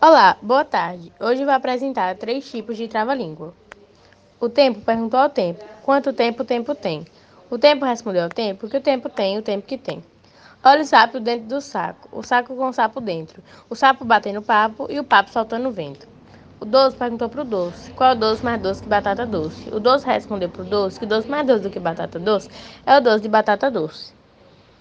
Olá, boa tarde. Hoje vou apresentar três tipos de trava-língua. O tempo perguntou ao tempo: quanto tempo o tempo tem? O tempo respondeu ao tempo que o tempo tem o tempo que tem. Olha o sapo dentro do saco, o saco com o sapo dentro, o sapo batendo papo e o papo soltando vento. O doce perguntou pro doce: qual é o doce mais doce que batata doce? O doce respondeu pro doce que doce mais doce do que batata doce é o doce de batata doce.